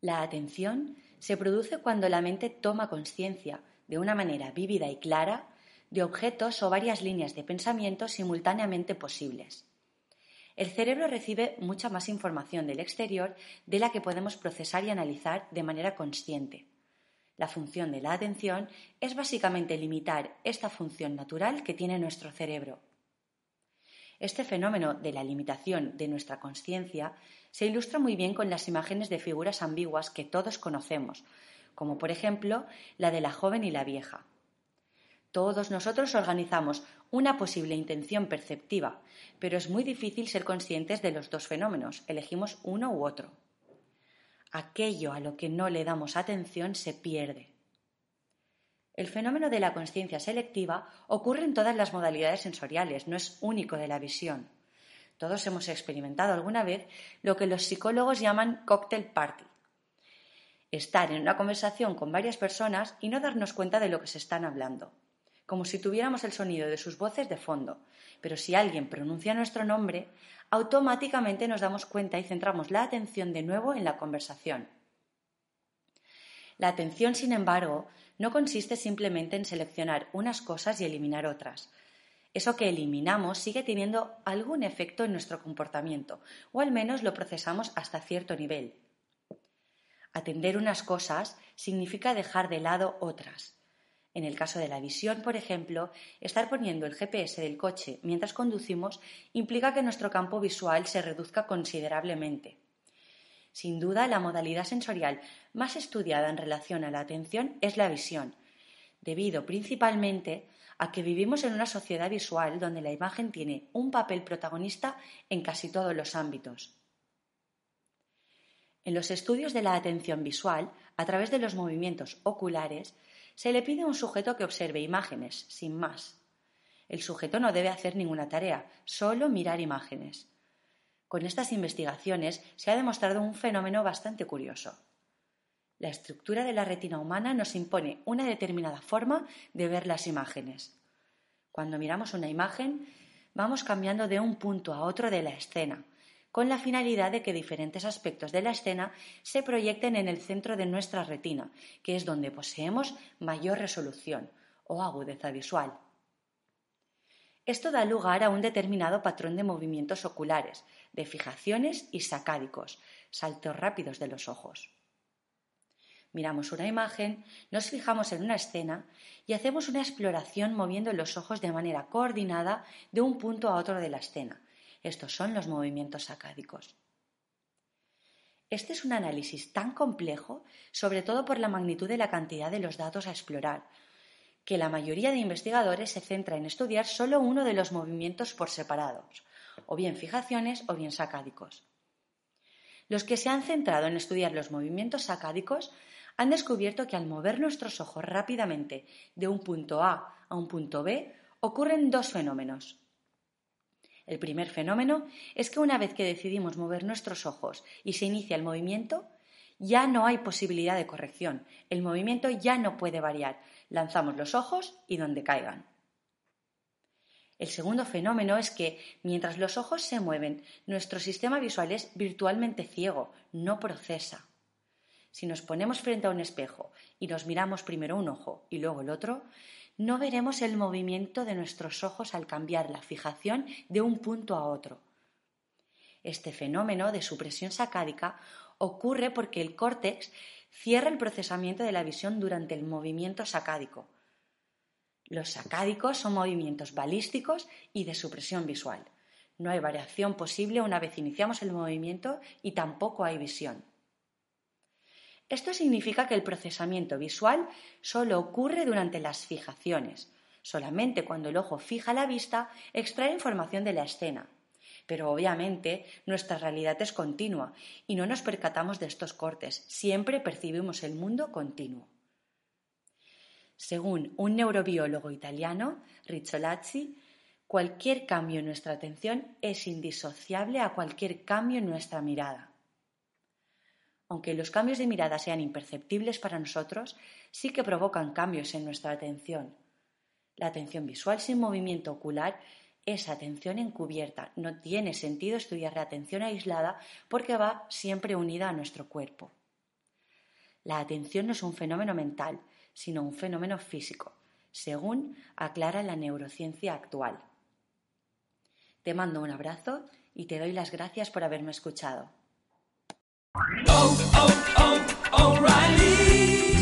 La atención se produce cuando la mente toma conciencia, de una manera vívida y clara, de objetos o varias líneas de pensamiento simultáneamente posibles. El cerebro recibe mucha más información del exterior de la que podemos procesar y analizar de manera consciente. La función de la atención es básicamente limitar esta función natural que tiene nuestro cerebro. Este fenómeno de la limitación de nuestra conciencia se ilustra muy bien con las imágenes de figuras ambiguas que todos conocemos, como por ejemplo la de la joven y la vieja. Todos nosotros organizamos una posible intención perceptiva, pero es muy difícil ser conscientes de los dos fenómenos, elegimos uno u otro. Aquello a lo que no le damos atención se pierde. El fenómeno de la conciencia selectiva ocurre en todas las modalidades sensoriales, no es único de la visión. Todos hemos experimentado alguna vez lo que los psicólogos llaman cocktail party. Estar en una conversación con varias personas y no darnos cuenta de lo que se están hablando como si tuviéramos el sonido de sus voces de fondo. Pero si alguien pronuncia nuestro nombre, automáticamente nos damos cuenta y centramos la atención de nuevo en la conversación. La atención, sin embargo, no consiste simplemente en seleccionar unas cosas y eliminar otras. Eso que eliminamos sigue teniendo algún efecto en nuestro comportamiento, o al menos lo procesamos hasta cierto nivel. Atender unas cosas significa dejar de lado otras. En el caso de la visión, por ejemplo, estar poniendo el GPS del coche mientras conducimos implica que nuestro campo visual se reduzca considerablemente. Sin duda, la modalidad sensorial más estudiada en relación a la atención es la visión, debido principalmente a que vivimos en una sociedad visual donde la imagen tiene un papel protagonista en casi todos los ámbitos. En los estudios de la atención visual, a través de los movimientos oculares, se le pide a un sujeto que observe imágenes, sin más. El sujeto no debe hacer ninguna tarea, solo mirar imágenes. Con estas investigaciones se ha demostrado un fenómeno bastante curioso. La estructura de la retina humana nos impone una determinada forma de ver las imágenes. Cuando miramos una imagen, vamos cambiando de un punto a otro de la escena, con la finalidad de que diferentes aspectos de la escena se proyecten en el centro de nuestra retina, que es donde poseemos mayor resolución o agudeza visual. Esto da lugar a un determinado patrón de movimientos oculares, de fijaciones y sacádicos, saltos rápidos de los ojos. Miramos una imagen, nos fijamos en una escena y hacemos una exploración moviendo los ojos de manera coordinada de un punto a otro de la escena, estos son los movimientos sacádicos. Este es un análisis tan complejo, sobre todo por la magnitud de la cantidad de los datos a explorar, que la mayoría de investigadores se centra en estudiar solo uno de los movimientos por separados, o bien fijaciones o bien sacádicos. Los que se han centrado en estudiar los movimientos sacádicos han descubierto que al mover nuestros ojos rápidamente de un punto A a un punto B ocurren dos fenómenos. El primer fenómeno es que una vez que decidimos mover nuestros ojos y se inicia el movimiento, ya no hay posibilidad de corrección. El movimiento ya no puede variar. Lanzamos los ojos y donde caigan. El segundo fenómeno es que mientras los ojos se mueven, nuestro sistema visual es virtualmente ciego, no procesa. Si nos ponemos frente a un espejo y nos miramos primero un ojo y luego el otro, no veremos el movimiento de nuestros ojos al cambiar la fijación de un punto a otro. Este fenómeno de supresión sacádica ocurre porque el córtex cierra el procesamiento de la visión durante el movimiento sacádico. Los sacádicos son movimientos balísticos y de supresión visual. No hay variación posible una vez iniciamos el movimiento y tampoco hay visión. Esto significa que el procesamiento visual solo ocurre durante las fijaciones. Solamente cuando el ojo fija la vista extrae información de la escena. pero obviamente nuestra realidad es continua y no nos percatamos de estos cortes, siempre percibimos el mundo continuo. Según un neurobiólogo italiano, Rizzolazzi, cualquier cambio en nuestra atención es indisociable a cualquier cambio en nuestra mirada. Aunque los cambios de mirada sean imperceptibles para nosotros, sí que provocan cambios en nuestra atención. La atención visual sin movimiento ocular es atención encubierta. No tiene sentido estudiar la atención aislada porque va siempre unida a nuestro cuerpo. La atención no es un fenómeno mental, sino un fenómeno físico, según aclara la neurociencia actual. Te mando un abrazo y te doy las gracias por haberme escuchado.